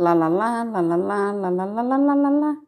啦啦啦啦啦啦啦啦啦啦啦啦啦。